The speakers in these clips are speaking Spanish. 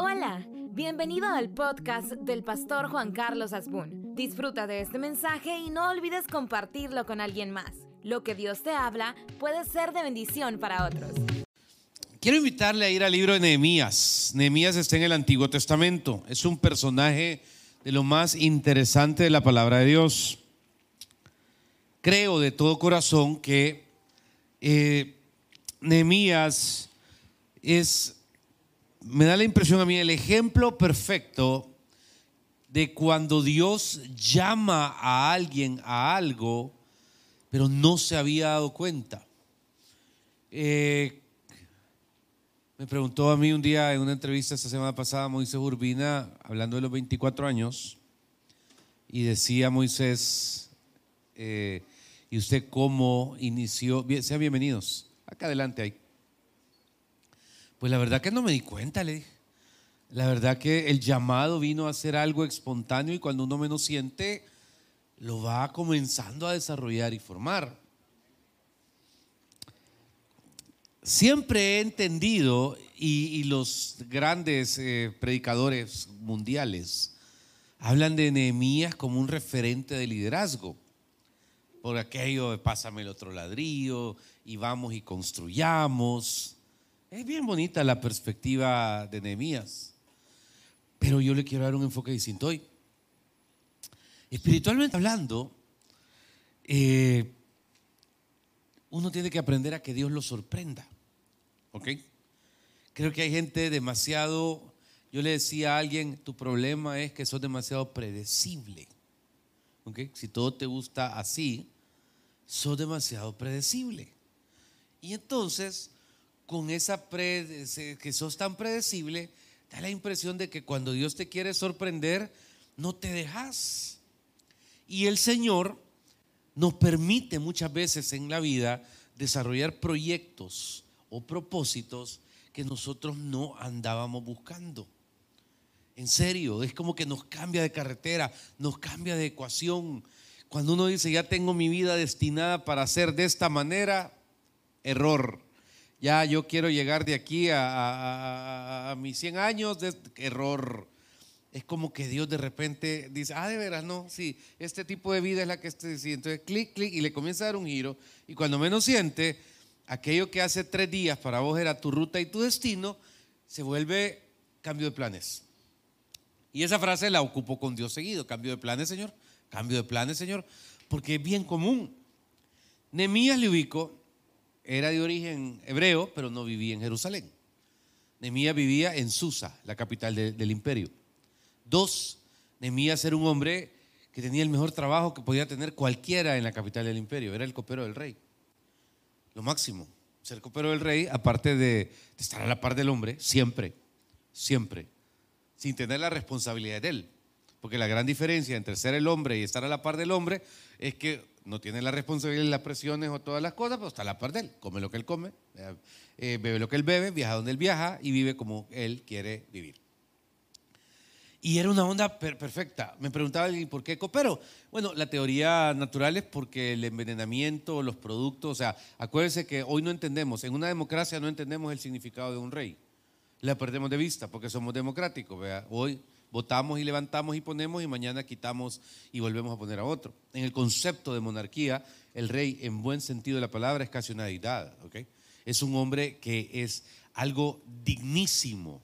Hola, bienvenido al podcast del pastor Juan Carlos Asbun. Disfruta de este mensaje y no olvides compartirlo con alguien más. Lo que Dios te habla puede ser de bendición para otros. Quiero invitarle a ir al libro de Nehemías. Nehemías está en el Antiguo Testamento. Es un personaje de lo más interesante de la palabra de Dios. Creo de todo corazón que eh, Nehemías es me da la impresión a mí el ejemplo perfecto de cuando Dios llama a alguien a algo, pero no se había dado cuenta. Eh, me preguntó a mí un día en una entrevista esta semana pasada Moisés Urbina, hablando de los 24 años, y decía Moisés, eh, ¿y usted cómo inició? sean bienvenidos, acá adelante ahí. Pues la verdad que no me di cuenta, le dije. La verdad que el llamado vino a ser algo espontáneo y cuando uno menos siente, lo va comenzando a desarrollar y formar. Siempre he entendido, y, los grandes eh, predicadores mundiales hablan de Nehemías como un referente de liderazgo. Por aquello pásame el otro ladrillo y vamos y construyamos. Es bien bonita la perspectiva de Nehemías, pero yo le quiero dar un enfoque distinto hoy. Espiritualmente hablando, eh, uno tiene que aprender a que Dios lo sorprenda. ¿Ok? Creo que hay gente demasiado, yo le decía a alguien, tu problema es que sos demasiado predecible. ¿Ok? Si todo te gusta así, sos demasiado predecible. Y entonces con esa que sos tan predecible, da la impresión de que cuando Dios te quiere sorprender, no te dejas. Y el Señor nos permite muchas veces en la vida desarrollar proyectos o propósitos que nosotros no andábamos buscando. En serio, es como que nos cambia de carretera, nos cambia de ecuación. Cuando uno dice, ya tengo mi vida destinada para ser de esta manera, error ya yo quiero llegar de aquí a, mis 100 años, de, error. Es como que Dios de repente dice, ah, de veras, no, sí, este tipo de vida es la que estoy diciendo. Entonces, clic, clic, y le comienza a dar un giro. Y cuando menos siente, aquello que hace tres días para vos era tu ruta y tu destino, se vuelve cambio de planes. Y esa frase la ocupo con Dios seguido, cambio de planes, Señor, cambio de planes, Señor, porque es bien común. Nemías le ubico era de origen hebreo, pero no vivía en Jerusalén. Nemías vivía en Susa, la capital del imperio. Dos, Nemías era un hombre que tenía el mejor trabajo que podía tener cualquiera en la capital del imperio. Era el copero del rey. Lo máximo. Ser copero del rey, aparte de, estar a la par del hombre, siempre, siempre, sin tener la responsabilidad de él. Porque la gran diferencia entre ser el hombre y estar a la par del hombre es que no tiene la responsabilidad de las presiones o todas las cosas, pero está a la par de él. Come lo que él come, eh, bebe lo que él bebe, viaja donde él viaja y vive como él quiere vivir. Y era una onda perfecta. Me preguntaba alguien, ¿por qué copero? Bueno, la teoría natural es porque el envenenamiento, los productos, o sea, acuérdense que hoy no entendemos, en una democracia no entendemos el significado de un rey. La perdemos de vista porque somos democráticos. ¿vea? Hoy votamos y levantamos y ponemos y mañana quitamos y volvemos a poner a otro. En el concepto de monarquía, el rey, en buen sentido de la palabra, es casi una deidad. Es un hombre que es algo dignísimo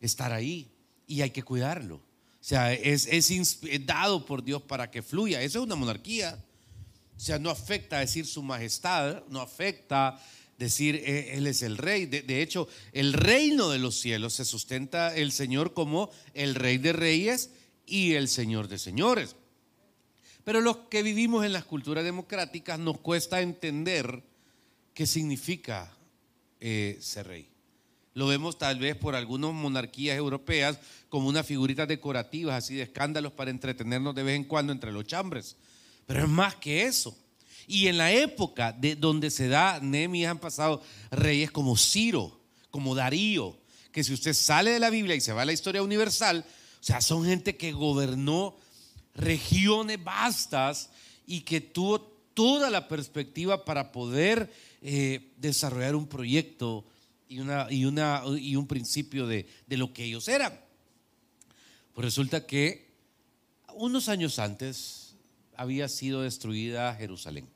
estar ahí y hay que cuidarlo. O sea, es, es, dado por Dios para que fluya. Eso es una monarquía. O sea, no afecta decir su majestad, no afecta decir, eh, Él es el rey. De, hecho, el reino de los cielos se sustenta el Señor como el rey de reyes y el Señor de señores. Pero los que vivimos en las culturas democráticas nos cuesta entender qué significa eh, ser rey. Lo vemos tal vez por algunas monarquías europeas como unas figuritas decorativas, así de escándalos para entretenernos de vez en cuando entre los chambres. Pero es más que eso. Y en la época de donde se da Nehemías han pasado reyes como Ciro, como Darío, que si usted sale de la Biblia y se va a la historia universal, o sea, son gente que gobernó regiones vastas y que tuvo toda la perspectiva para poder eh, desarrollar un proyecto y, una, y, una, y un principio de, de lo que ellos eran. Pues resulta que unos años antes había sido destruida Jerusalén.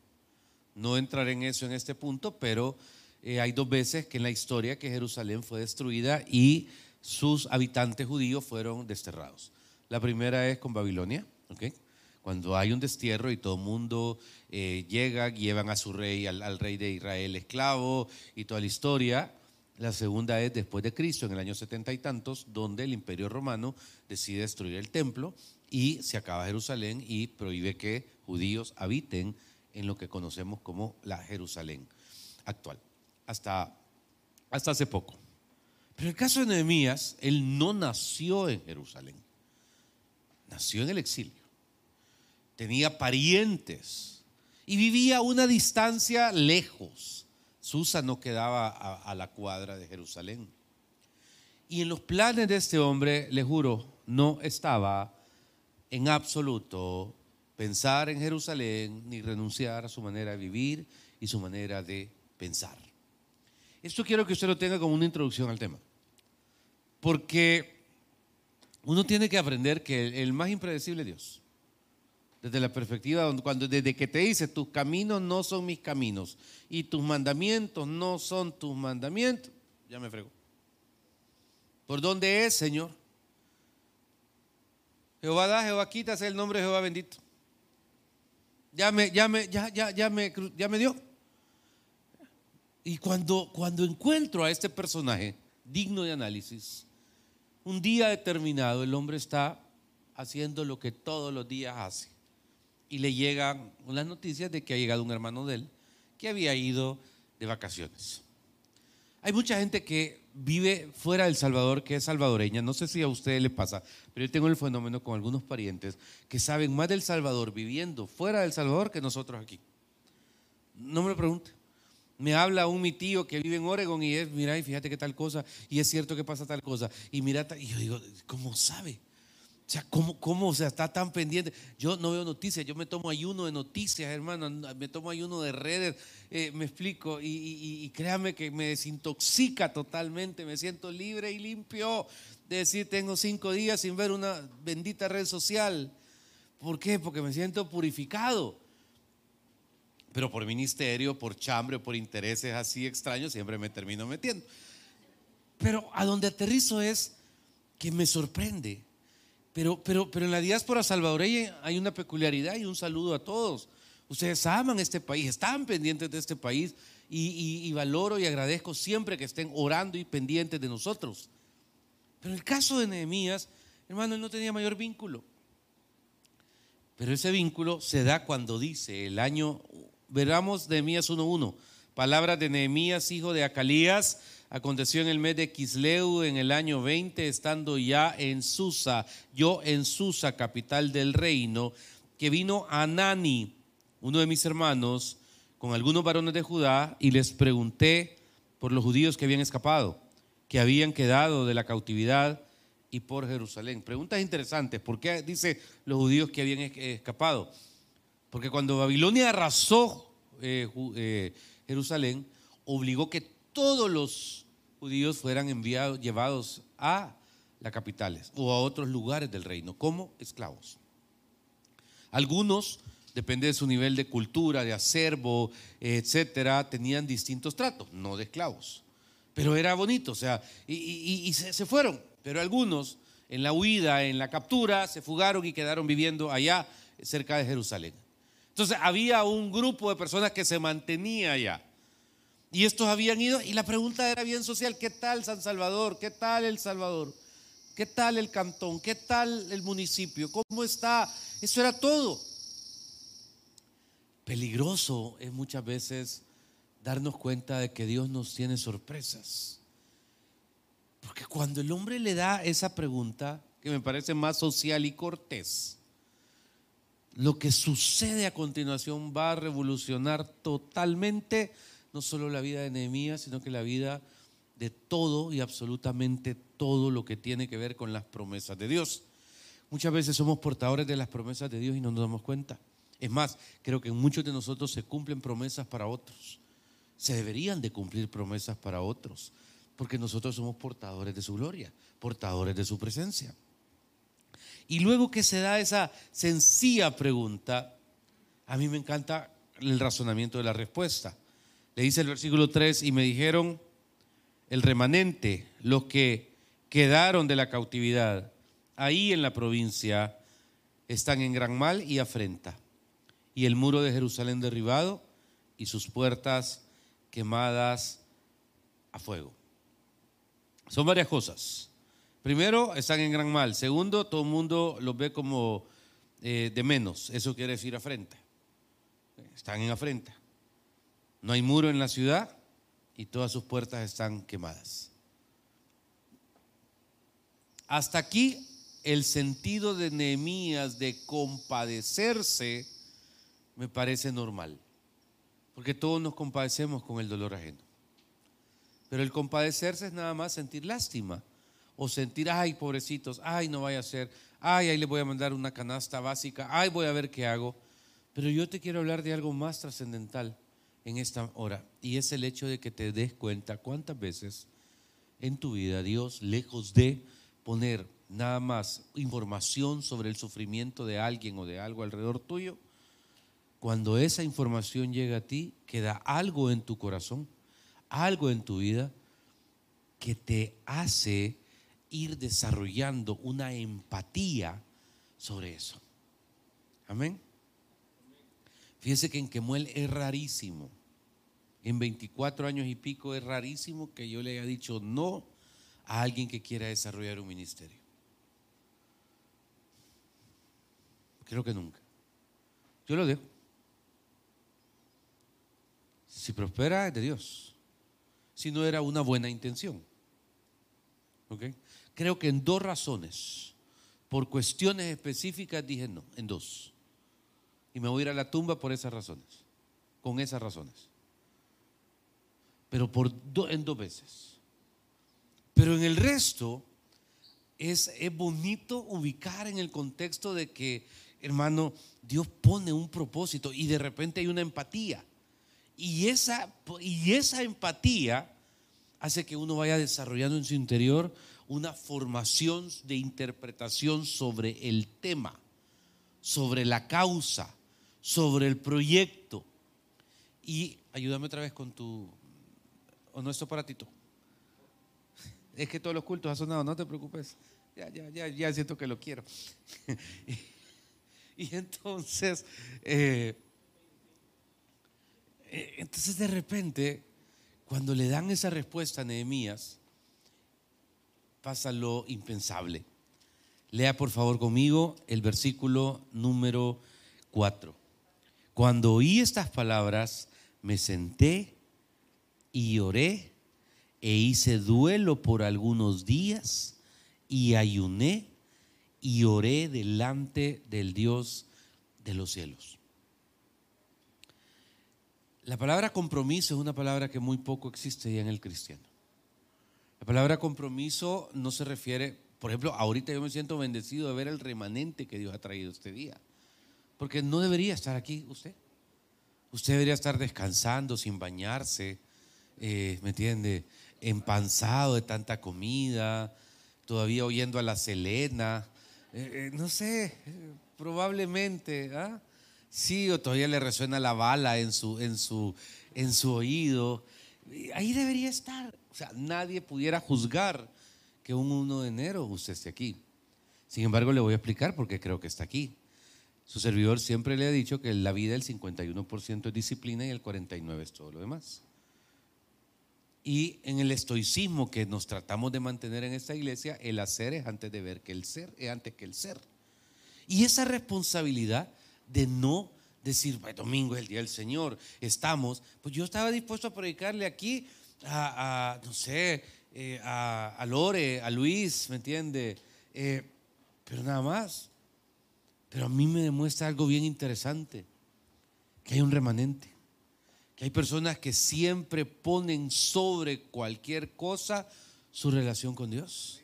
No entraré en eso en este punto, pero eh, hay dos veces que en la historia que Jerusalén fue destruida y sus habitantes judíos fueron desterrados. La primera es con Babilonia, cuando hay un destierro y todo el mundo eh, llega, llevan a su rey, al, rey de Israel esclavo y toda la historia. La segunda es después de Cristo, en el año setenta y tantos, donde el imperio romano decide destruir el templo y se acaba Jerusalén y prohíbe que judíos habiten en lo que conocemos como la Jerusalén actual, hasta, hasta hace poco. Pero en el caso de Nehemías, él no nació en Jerusalén, nació en el exilio, tenía parientes y vivía a una distancia lejos. Susa no quedaba a, a la cuadra de Jerusalén. Y en los planes de este hombre, le juro, no estaba en absoluto pensar en Jerusalén ni renunciar a su manera de vivir y su manera de pensar. Esto quiero que usted lo tenga como una introducción al tema. Porque uno tiene que aprender que el, más impredecible es Dios. Desde la perspectiva, cuando, desde que te dice, tus caminos no son mis caminos y tus mandamientos no son tus mandamientos, ya me frego. ¿Por dónde es, Señor? Jehová da, Jehová quita, es el nombre de Jehová bendito ya me, ya me, ya, ya, ya me, ya me dio. Y cuando, cuando encuentro a este personaje digno de análisis, un día determinado el hombre está haciendo lo que todos los días hace. Y le llegan las noticias de que ha llegado un hermano de él que había ido de vacaciones. Hay mucha gente que vive fuera del Salvador, que es salvadoreña. No sé si a usted le pasa, pero yo tengo el fenómeno con algunos parientes que saben más del Salvador viviendo fuera del Salvador que nosotros aquí. No me lo pregunte. Me habla un mi tío que vive en Oregon y es, mira, y fíjate que tal cosa, y es cierto que pasa tal cosa. Y mira, y yo digo, ¿cómo sabe? O sea, ¿cómo, ¿cómo o sea, está tan pendiente? Yo no veo noticias, yo me tomo ayuno de noticias, hermano, me tomo ayuno de redes, eh, me explico, y, créame que me desintoxica totalmente, me siento libre y limpio de decir, tengo cinco días sin ver una bendita red social. ¿Por qué? Porque me siento purificado. Pero por ministerio, por chambre, por intereses así extraños, siempre me termino metiendo. Pero a donde aterrizo es que me sorprende pero, pero, pero en la diáspora salvadoreña hay una peculiaridad y un saludo a todos. Ustedes aman este país, están pendientes de este país y, valoro y agradezco siempre que estén orando y pendientes de nosotros. Pero en el caso de Nehemías, hermano, él no tenía mayor vínculo. Pero ese vínculo se da cuando dice el año, veramos Nehemías 1.1, palabras de Nehemías, hijo de Acalías, Aconteció en el mes de Quisleu, en el año 20, estando ya en Susa, yo en Susa, capital del reino, que vino Anani, uno de mis hermanos, con algunos varones de Judá, y les pregunté por los judíos que habían escapado, que habían quedado de la cautividad y por Jerusalén. Preguntas interesantes, ¿por qué dice los judíos que habían escapado? Porque cuando Babilonia arrasó eh, eh, Jerusalén, obligó que todos los judíos fueran enviados, llevados a las capitales o a otros lugares del reino como esclavos. Algunos, depende de su nivel de cultura, de acervo, etcétera, tenían distintos tratos, no de esclavos. Pero era bonito, o sea, y, se, se fueron. Pero algunos, en la huida, en la captura, se fugaron y quedaron viviendo allá cerca de Jerusalén. Entonces había un grupo de personas que se mantenía allá. Y estos habían ido y la pregunta era bien social, ¿qué tal San Salvador? ¿Qué tal El Salvador? ¿Qué tal el cantón? ¿Qué tal el municipio? ¿Cómo está? Eso era todo. Peligroso es muchas veces darnos cuenta de que Dios nos tiene sorpresas. Porque cuando el hombre le da esa pregunta, que me parece más social y cortés, lo que sucede a continuación va a revolucionar totalmente no solo la vida de Nehemías, sino que la vida de todo y absolutamente todo lo que tiene que ver con las promesas de Dios. Muchas veces somos portadores de las promesas de Dios y no nos damos cuenta. Es más, creo que muchos de nosotros se cumplen promesas para otros. Se deberían de cumplir promesas para otros. Porque nosotros somos portadores de su gloria, portadores de su presencia. Y luego que se da esa sencilla pregunta, a mí me encanta el razonamiento de la respuesta. Le dice el versículo 3, y me dijeron, el remanente, los que quedaron de la cautividad, ahí en la provincia, están en gran mal y afrenta. Y el muro de Jerusalén derribado y sus puertas quemadas a fuego. Son varias cosas. Primero, están en gran mal. Segundo, todo el mundo los ve como eh, de menos. Eso quiere decir afrenta. Están en afrenta. No hay muro en la ciudad y todas sus puertas están quemadas. Hasta aquí el sentido de Nehemías de compadecerse me parece normal, porque todos nos compadecemos con el dolor ajeno. Pero el compadecerse es nada más sentir lástima o sentir, ay, pobrecitos, ay, no vaya a ser, ay, ahí le voy a mandar una canasta básica, ay, voy a ver qué hago. Pero yo te quiero hablar de algo más trascendental en esta hora y es el hecho de que te des cuenta cuántas veces en tu vida Dios, lejos de poner nada más información sobre el sufrimiento de alguien o de algo alrededor tuyo, cuando esa información llega a ti, queda algo en tu corazón, algo en tu vida que te hace ir desarrollando una empatía sobre eso. Amén. Fíjense que en Kemuel es rarísimo. En 24 años y pico es rarísimo que yo le haya dicho no a alguien que quiera desarrollar un ministerio. Creo que nunca. Yo lo dejo. Si prospera es de Dios. Si no era una buena intención. Creo que en dos razones, por cuestiones específicas dije no, en dos. Y me voy a ir a la tumba por esas razones, con esas razones. Pero por en dos veces. Pero en el resto es, es bonito ubicar en el contexto de que, hermano, Dios pone un propósito y de repente hay una empatía. Y esa, y esa empatía hace que uno vaya desarrollando en su interior una formación de interpretación sobre el tema, sobre la causa, sobre el proyecto. Y ayúdame otra vez con tu... ¿O no ti tú? Es que todos los cultos han sonado, no te preocupes. Ya, ya, ya, ya siento que lo quiero. y, entonces, eh, eh, entonces de repente, cuando le dan esa respuesta a Nehemías, pasa lo impensable. Lea por favor conmigo el versículo número 4. Cuando oí estas palabras, me senté y oré e hice duelo por algunos días y ayuné y oré delante del Dios de los cielos. La palabra compromiso es una palabra que muy poco existe ya en el cristiano. La palabra compromiso no se refiere, por ejemplo, ahorita yo me siento bendecido de ver el remanente que Dios ha traído este día, porque no debería estar aquí usted. Usted debería estar descansando sin bañarse, eh, ¿me entiende? empanzado de tanta comida, todavía oyendo a la Selena, eh, eh, no sé, probablemente, ¿ah? sí, o todavía le resuena la bala en su, en su, en su oído. Ahí debería estar. O sea, nadie pudiera juzgar que un 1 de enero usted esté aquí. Sin embargo, le voy a explicar por qué creo que está aquí. Su servidor siempre le ha dicho que la vida el 51% es disciplina y el 49% es todo lo demás. Y en el estoicismo que nos tratamos de mantener en esta iglesia, el hacer es antes de ver que el ser, es antes que el ser. Y esa responsabilidad de no decir, domingo es el día del Señor, estamos, pues yo estaba dispuesto a predicarle aquí a, no sé, eh, a, Lore, a Luis, ¿me entiende? Eh, pero nada más. Pero a mí me demuestra algo bien interesante, que hay un remanente que hay personas que siempre ponen sobre cualquier cosa su relación con Dios.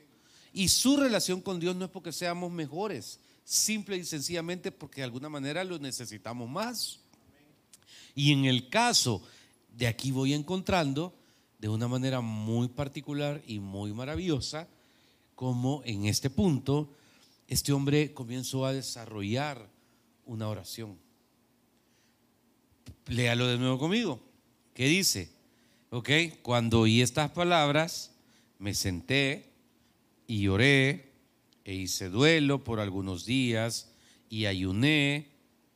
Y su relación con Dios no es porque seamos mejores, simple y sencillamente porque de alguna manera lo necesitamos más. Y en el caso de aquí voy encontrando de una manera muy particular y muy maravillosa como en este punto este hombre comenzó a desarrollar una oración. Léalo de nuevo conmigo. ¿Qué dice? Ok, cuando oí estas palabras, me senté y oré e hice duelo por algunos días y ayuné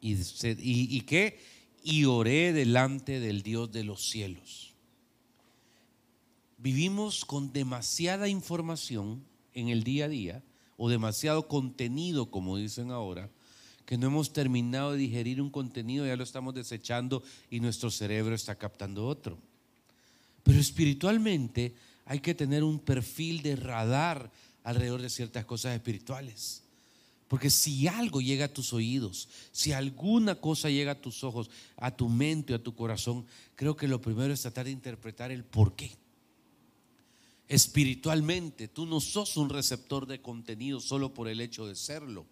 y, y, y qué? Y oré delante del Dios de los cielos. Vivimos con demasiada información en el día a día o demasiado contenido, como dicen ahora, que no hemos terminado de digerir un contenido, ya lo estamos desechando y nuestro cerebro está captando otro. Pero espiritualmente hay que tener un perfil de radar alrededor de ciertas cosas espirituales. Porque si algo llega a tus oídos, si alguna cosa llega a tus ojos, a tu mente, a tu corazón, creo que lo primero es tratar de interpretar el por qué espiritualmente. Tú no sos un receptor de contenido solo por el hecho de serlo.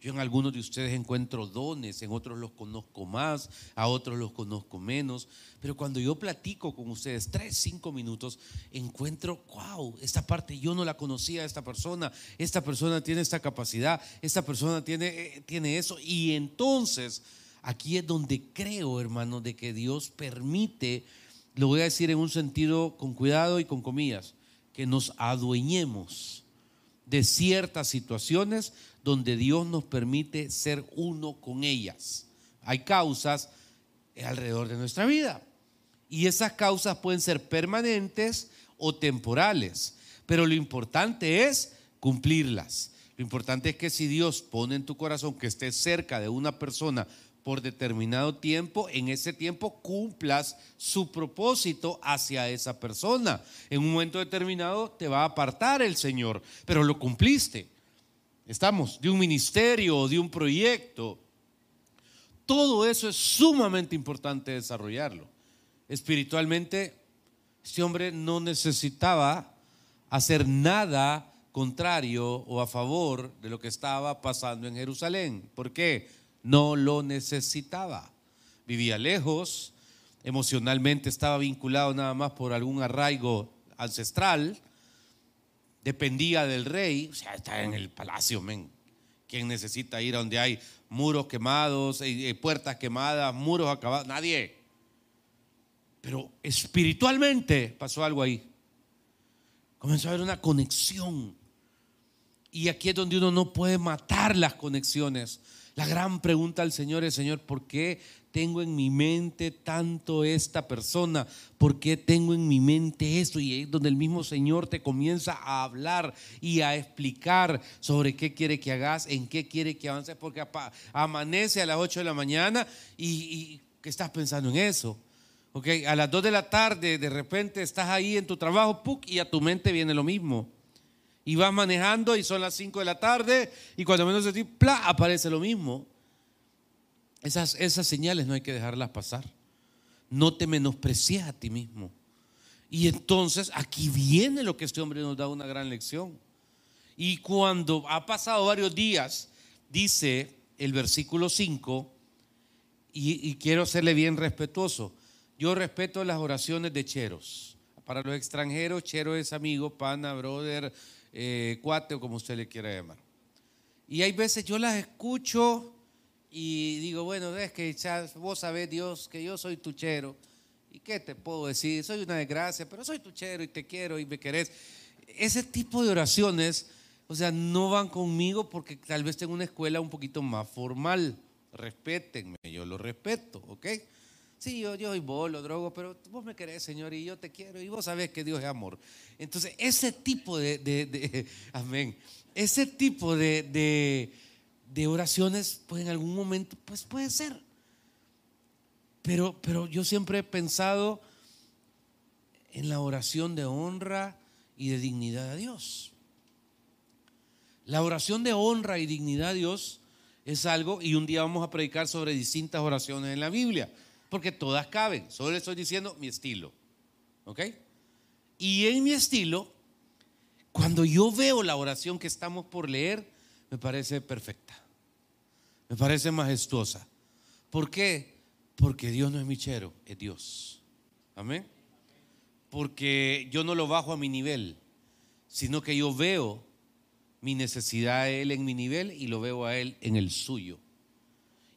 Yo en algunos de ustedes encuentro dones, en otros los conozco más, a otros los conozco menos. Pero cuando yo platico con ustedes tres, cinco minutos, encuentro, wow, esta parte yo no la conocía, esta persona, esta persona tiene esta capacidad, esta persona tiene, eh, tiene eso. Y entonces, aquí es donde creo, hermano, de que Dios permite, lo voy a decir en un sentido con cuidado y con comillas, que nos adueñemos de ciertas situaciones donde Dios nos permite ser uno con ellas. Hay causas alrededor de nuestra vida y esas causas pueden ser permanentes o temporales, pero lo importante es cumplirlas. Lo importante es que si Dios pone en tu corazón que estés cerca de una persona por determinado tiempo, en ese tiempo cumplas su propósito hacia esa persona. En un momento determinado te va a apartar el Señor, pero lo cumpliste. Estamos de un ministerio, de un proyecto. Todo eso es sumamente importante desarrollarlo. Espiritualmente, este hombre no necesitaba hacer nada contrario o a favor de lo que estaba pasando en Jerusalén. ¿Por qué? No lo necesitaba. Vivía lejos, emocionalmente estaba vinculado nada más por algún arraigo ancestral, dependía del rey, o sea, está en el palacio, men. ¿Quién necesita ir a donde hay muros quemados, eh, eh, puertas quemadas, muros acabados? Nadie. Pero espiritualmente pasó algo ahí. Comenzó a haber una conexión. Y aquí es donde uno no puede matar las conexiones la gran pregunta al Señor es, Señor, ¿por qué tengo en mi mente tanto esta persona? ¿Por qué tengo en mi mente esto? Y es donde el mismo Señor te comienza a hablar y a explicar sobre qué quiere que hagas, en qué quiere que avances, porque amanece a las 8 de la mañana y, ¿qué estás pensando en eso? Okay, a las 2 de la tarde de repente estás ahí en tu trabajo y a tu mente viene lo mismo. Y vas manejando y son las 5 de la tarde y cuando menos de ti, ¡pla! aparece lo mismo. Esas, esas señales no hay que dejarlas pasar. No te menosprecies a ti mismo. Y entonces aquí viene lo que este hombre nos da una gran lección. Y cuando ha pasado varios días, dice el versículo 5, y, y, quiero serle bien respetuoso, yo respeto las oraciones de cheros. Para los extranjeros, chero es amigo, pana, brother, eh, cuate o como usted le quiera llamar. Y hay veces yo las escucho y digo, bueno, es que vos sabés, Dios, que yo soy tuchero. ¿Y qué te puedo decir? Soy una desgracia, pero soy tuchero y te quiero y me querés. Ese tipo de oraciones, o sea, no van conmigo porque tal vez tengo una escuela un poquito más formal. Respétenme, yo lo respeto, ¿ok? Sí, yo, yo soy bolo, drogo, pero vos me querés, Señor, y yo te quiero, y vos sabés que Dios es amor. Entonces, ese tipo de, amén, ese tipo de, de, oraciones, pues en algún momento, pues puede ser. Pero, pero yo siempre he pensado en la oración de honra y de dignidad a Dios. La oración de honra y dignidad a Dios es algo, y un día vamos a predicar sobre distintas oraciones en la Biblia porque todas caben. Solo le estoy diciendo mi estilo. ¿Ok? Y en mi estilo, cuando yo veo la oración que estamos por leer, me parece perfecta. Me parece majestuosa. ¿Por qué? Porque Dios no es michero, es Dios. Amén. porque yo no lo bajo a mi nivel, sino que yo veo mi necesidad a Él en mi nivel y lo veo a Él en el suyo.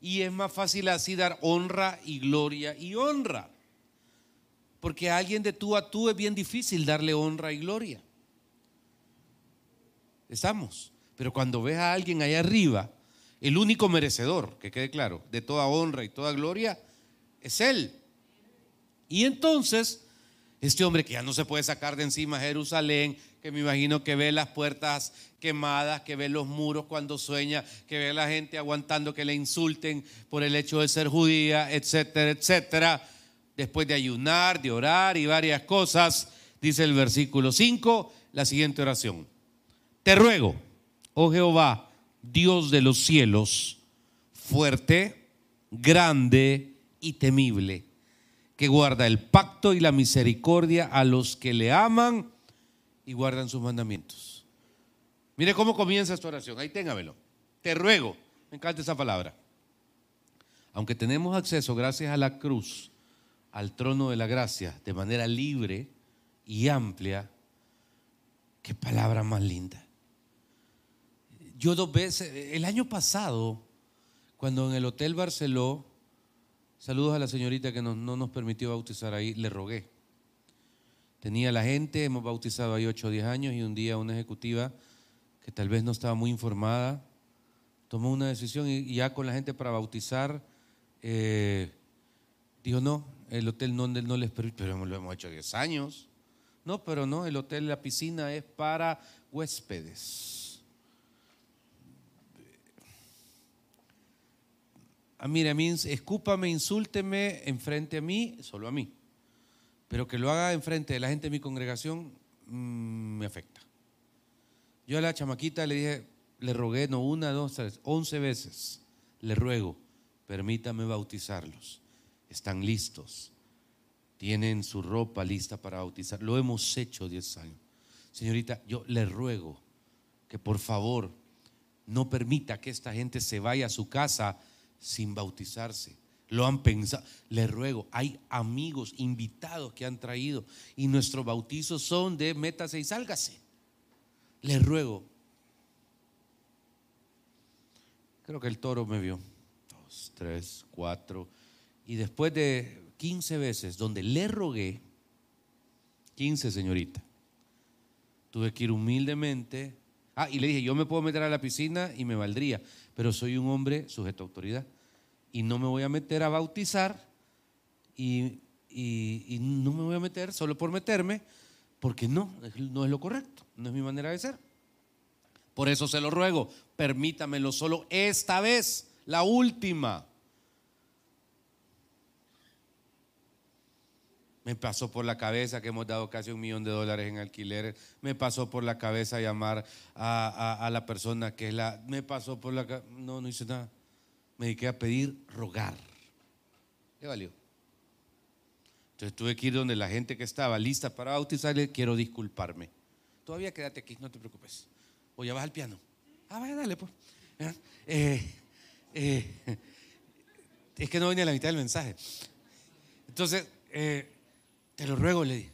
Y es más fácil así dar honra y gloria y honra. Porque a alguien de tú a tú es bien difícil darle honra y gloria. Estamos. Pero cuando ves a alguien allá arriba, el único merecedor, que quede claro, de toda honra y toda gloria, es Él. Y entonces, este hombre que ya no se puede sacar de encima Jerusalén, que me imagino que ve las puertas quemadas, que ve los muros cuando sueña, que ve a la gente aguantando que le insulten por el hecho de ser judía, etcétera, etcétera. Después de ayunar, de orar y varias cosas, dice el versículo 5, la siguiente oración. Te ruego, oh Jehová, Dios de los cielos, fuerte, grande y temible, que guarda el pacto y la misericordia a los que le aman y guardan sus mandamientos. Mire cómo comienza esta oración. Ahí téngamelo. Te ruego. Me encanta esa palabra. Aunque tenemos acceso, gracias a la cruz, al trono de la gracia, de manera libre y amplia, qué palabra más linda. Yo dos veces, el año pasado, cuando en el Hotel Barceló, saludos a la señorita que no, no nos permitió bautizar ahí, le rogué tenía la gente, hemos bautizado ahí 8 o 10 años y un día una ejecutiva que tal vez no estaba muy informada, tomó una decisión y, ya con la gente para bautizar, eh, dijo, no, el hotel no, no les permite, pero lo hemos hecho 10 años. No, pero no, el hotel, la piscina es para huéspedes. Ah, mire, a mí, escúpame, insúlteme enfrente a mí, solo a mí. Pero que lo haga enfrente de la gente de mi congregación mm, me afecta. Yo a la chamaquita le dije, le rogué, no una, dos, tres, once veces, le ruego, permítame bautizarlos. Están listos. Tienen su ropa lista para bautizar. Lo hemos hecho diez años. Señorita, yo le ruego que por favor no permita que esta gente se vaya a su casa sin bautizarse lo han pensado. Le ruego, hay amigos invitados que han traído y nuestros bautizos son de métase y sálgase. Le ruego. Creo que el toro me vio. Dos, tres, cuatro. Y después de 15 veces donde le rogué, 15 señorita, tuve que ir humildemente. Ah, y le dije, yo me puedo meter a la piscina y me valdría, pero soy un hombre sujeto a autoridad y no me voy a meter a bautizar y, no me voy a meter solo por meterme, porque no, no es lo correcto, no es mi manera de ser. Por eso se lo ruego, permítamelo solo esta vez, la última. Me pasó por la cabeza que hemos dado casi un millón de dólares en alquileres. Me pasó por la cabeza llamar a, a la persona que es la... Me pasó por la... No, no hice nada me dediqué a pedir rogar. ¿Qué valió? Entonces tuve que ir donde la gente que estaba lista para bautizarle, quiero disculparme. Todavía quédate aquí, no te preocupes. O ya vas al piano. Ah, vaya, dale, pues. Eh, eh, es que no venía la mitad del mensaje. Entonces, eh, te lo ruego, le dije.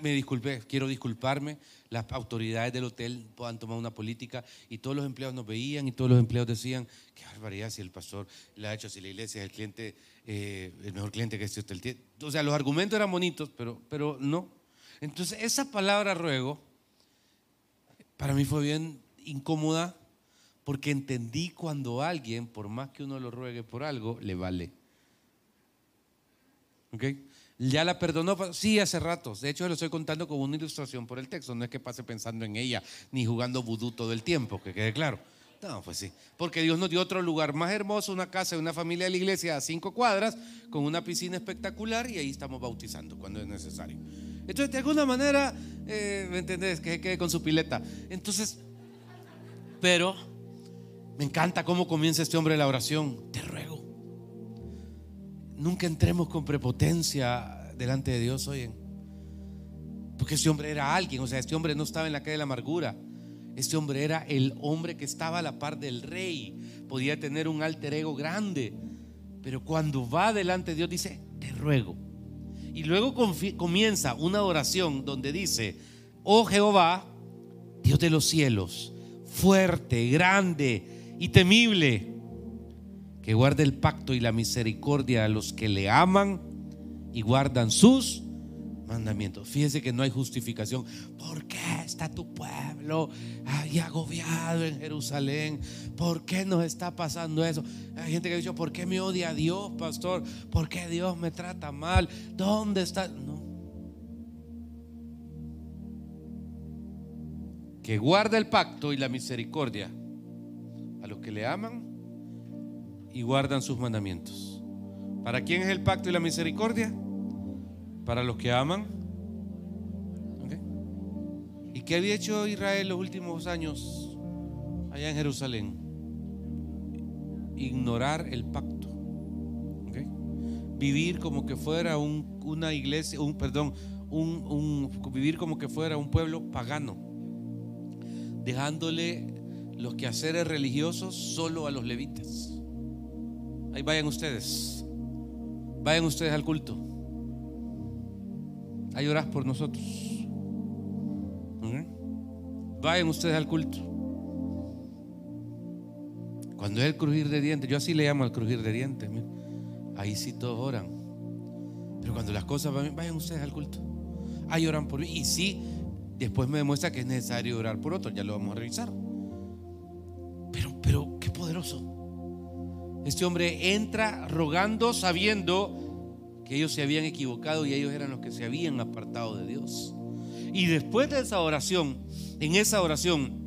me disculpé, quiero disculparme las autoridades del hotel puedan tomar una política y todos los empleados nos veían y todos los empleados decían, qué barbaridad si el pastor le ha hecho, si la iglesia es el cliente, eh, el mejor cliente que este hotel tiene. O sea, los argumentos eran bonitos, pero, pero no. Entonces, esa palabra ruego, para mí fue bien incómoda porque entendí cuando alguien, por más que uno lo ruegue por algo, le vale. ¿Ok? Ya la perdonó, sí, hace rato. De hecho, lo estoy contando como una ilustración por el texto. No es que pase pensando en ella ni jugando vudú todo el tiempo, que quede claro. No, pues sí. Porque Dios nos dio otro lugar más hermoso, una casa de una familia de la iglesia a cinco cuadras, con una piscina espectacular y ahí estamos bautizando cuando es necesario. Entonces, de alguna manera, eh, ¿me entendés? Que quede con su pileta. Entonces, pero me encanta cómo comienza este hombre la oración. Te ruego nunca entremos con prepotencia delante de Dios, oyen. Porque este hombre era alguien, o sea, este hombre no estaba en la calle de la amargura. Este hombre era el hombre que estaba a la par del rey. Podía tener un alter ego grande. Pero cuando va delante de Dios dice, te ruego. Y luego comienza una oración donde dice, oh Jehová, Dios de los cielos, fuerte, grande y temible, que guarde el pacto y la misericordia a los que le aman y guardan sus mandamientos. Fíjese que no hay justificación. ¿Por qué está tu pueblo ahí agobiado en Jerusalén? ¿Por qué nos está pasando eso? Hay gente que ha dicho, ¿por qué me odia a Dios, pastor? ¿Por qué Dios me trata mal? ¿Dónde está? No. Que guarda el pacto y la misericordia a los que le aman y guardan sus mandamientos. ¿Para quién es el pacto y la misericordia? Para los que aman. ¿Y qué había hecho Israel los últimos años allá en Jerusalén? Ignorar el pacto. Vivir como que fuera una iglesia, un perdón, un, vivir como que fuera un pueblo pagano, dejándole los quehaceres religiosos solo a los levitas. Ahí vayan ustedes. Vayan ustedes al culto. Ahí orar por nosotros. Vayan ustedes al culto. Cuando es el crujir de dientes, yo así le llamo al crujir de dientes. Ahí sí todos oran. Pero cuando las cosas van, vayan ustedes al culto. Ahí oran por mí. Y sí, después me demuestra que es necesario orar por otros. Ya lo vamos a revisar. Pero, pero, qué poderoso. Este hombre entra rogando, sabiendo que ellos se habían equivocado y ellos eran los que se habían apartado de Dios. Y después de esa oración, en esa oración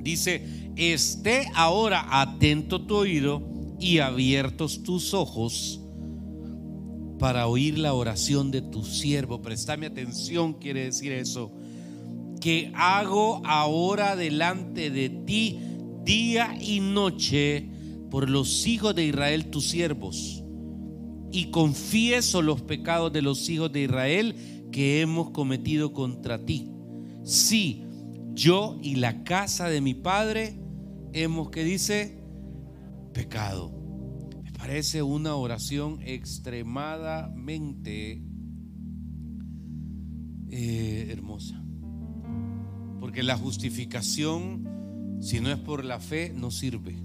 dice, esté ahora atento tu oído y abiertos tus ojos para oír la oración de tu siervo. Préstame atención, quiere decir eso. Que hago ahora delante de ti día y noche por los hijos de Israel tus siervos y confieso los pecados de los hijos de Israel que hemos cometido contra ti. Sí, yo y la casa de mi padre hemos, que dice, pecado. Me parece una oración extremadamente eh, hermosa. Porque la justificación, si no es por la fe, no sirve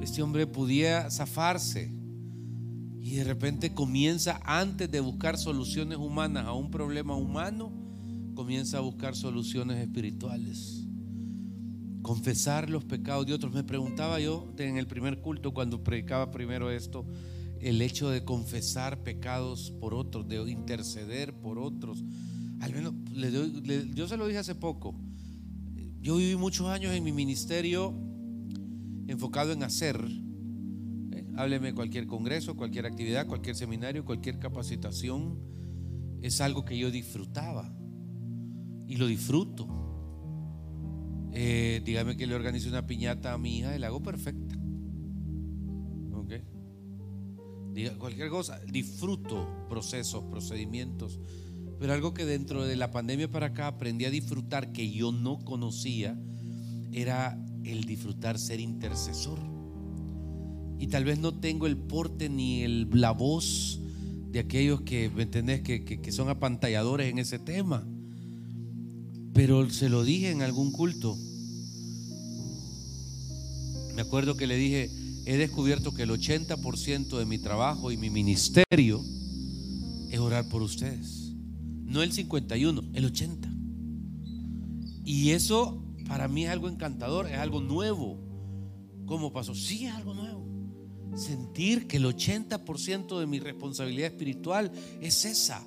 este hombre pudiera zafarse y de repente comienza, antes de buscar soluciones humanas a un problema humano, comienza a buscar soluciones espirituales. Confesar los pecados de otros. Me preguntaba yo en el primer culto, cuando predicaba primero esto, el hecho de confesar pecados por otros, de interceder por otros. Al menos, yo se lo dije hace poco. Yo viví muchos años en mi ministerio enfocado en hacer. ¿eh? Hábleme cualquier congreso, cualquier actividad, cualquier seminario, cualquier capacitación. Es algo que yo disfrutaba y lo disfruto. Eh, dígame que le organice una piñata a mi hija y la hago perfecta. ¿Ok? Diga cualquier cosa, disfruto procesos, procedimientos. Pero algo que dentro de la pandemia para acá aprendí a disfrutar que yo no conocía era el disfrutar ser intercesor. Y tal vez no tengo el porte ni el, la voz de aquellos que, ¿me entendés? Que, que son apantalladores en ese tema. Pero se lo dije en algún culto. Me acuerdo que le dije, he descubierto que el 80% de mi trabajo y mi ministerio es orar por ustedes. No el 51, el 80. Y eso para mí es algo encantador, es algo nuevo. ¿Cómo pasó? Sí, es algo nuevo. Sentir que el 80% de mi responsabilidad espiritual es esa.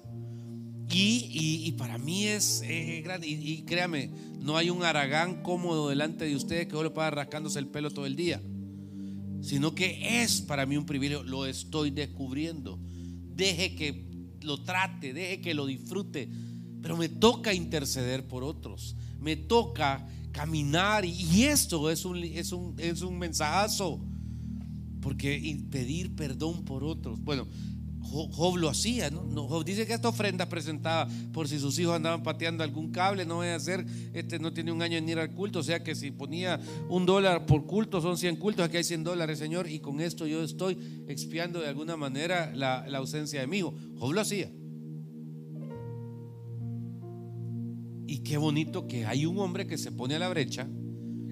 Y, para mí es, grande. Y, créame, no hay un aragán cómodo delante de ustedes que solo para rascándose el pelo todo el día. Sino que es para mí un privilegio. Lo estoy descubriendo. Deje que lo trate, deje que lo disfrute. Pero me toca interceder por otros. Me toca caminar. Y esto es un, es un, es un mensajazo. Porque pedir perdón por otros. Bueno, Job lo hacía, ¿no? Job dice que esta ofrenda presentaba por si sus hijos andaban pateando algún cable, no voy a hacer, este no tiene un año en ir al culto, o sea que si ponía un dólar por culto son 100 cultos, aquí hay 100 dólares, Señor, y con esto yo estoy expiando de alguna manera la, la ausencia de mi hijo. Job lo hacía. Y qué bonito que hay un hombre que se pone a la brecha,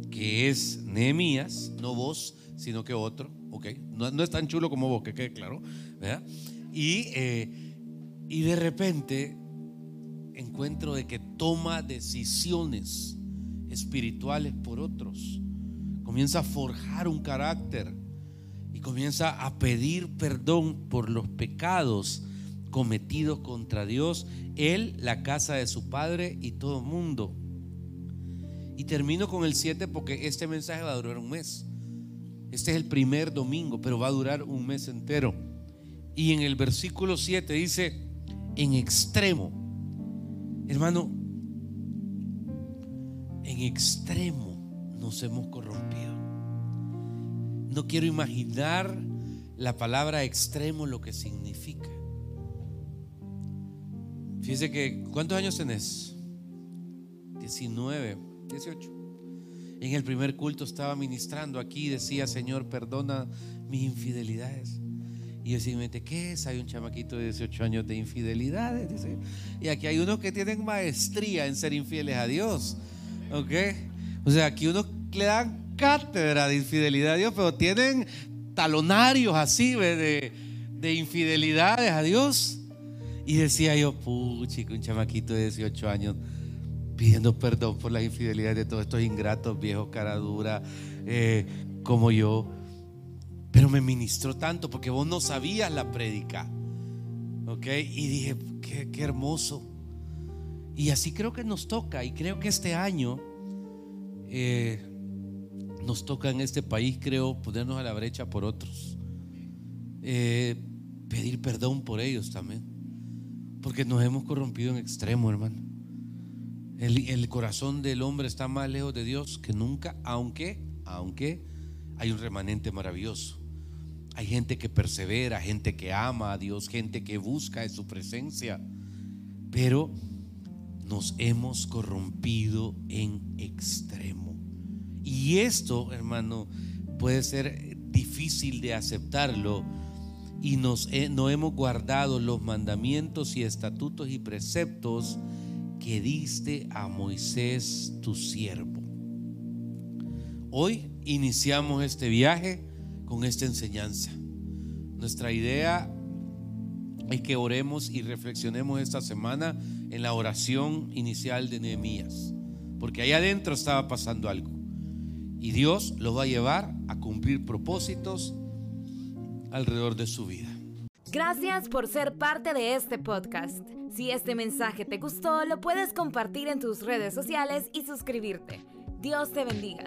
que es Nehemías, no vos, sino que otro, ¿ok? No, no es tan chulo como vos, que quede claro, ¿verdad? Y, eh, y de repente encuentro de que toma decisiones espirituales por otros. Comienza a forjar un carácter y comienza a pedir perdón por los pecados cometidos contra Dios, él, la casa de su padre y todo mundo. Y termino con el 7 porque este mensaje va a durar un mes. Este es el primer domingo, pero va a durar un mes entero. Y en el versículo 7 dice, en extremo, hermano, en extremo nos hemos corrompido. No quiero imaginar la palabra extremo lo que significa. Fíjese que, ¿cuántos años tenés? 19, 18. En el primer culto estaba ministrando aquí, decía, Señor, perdona mis infidelidades. Y yo simplemente, ¿qué es? Hay un chamaquito de 18 años de infidelidades. Y aquí hay unos que tienen maestría en ser infieles a Dios. ¿Ok? O sea, aquí unos le dan cátedra de infidelidad a Dios, pero tienen talonarios así de, de infidelidades a Dios. Y decía yo, puchico, un chamaquito de 18 años pidiendo perdón por las infidelidades de todos estos ingratos, viejos, cara dura, eh, como yo. Pero me ministró tanto porque vos no sabías la prédica. ¿Ok? Y dije, qué, hermoso. Y así creo que nos toca. Y creo que este año eh, nos toca en este país, creo, ponernos a la brecha por otros. Eh, pedir perdón por ellos también. Porque nos hemos corrompido en extremo, hermano. El, corazón del hombre está más lejos de Dios que nunca, aunque, aunque hay un remanente maravilloso. Hay gente que persevera, gente que ama a Dios, gente que busca su presencia. Pero nos hemos corrompido en extremo. Y esto, hermano, puede ser difícil de aceptarlo. Y nos, no hemos guardado los mandamientos y estatutos y preceptos que diste a Moisés tu siervo. Hoy iniciamos este viaje con esta enseñanza. Nuestra idea es que oremos y reflexionemos esta semana en la oración inicial de Nehemías, porque ahí adentro estaba pasando algo. Y Dios lo va a llevar a cumplir propósitos alrededor de su vida. Gracias por ser parte de este podcast. Si este mensaje te gustó, lo puedes compartir en tus redes sociales y suscribirte. Dios te bendiga.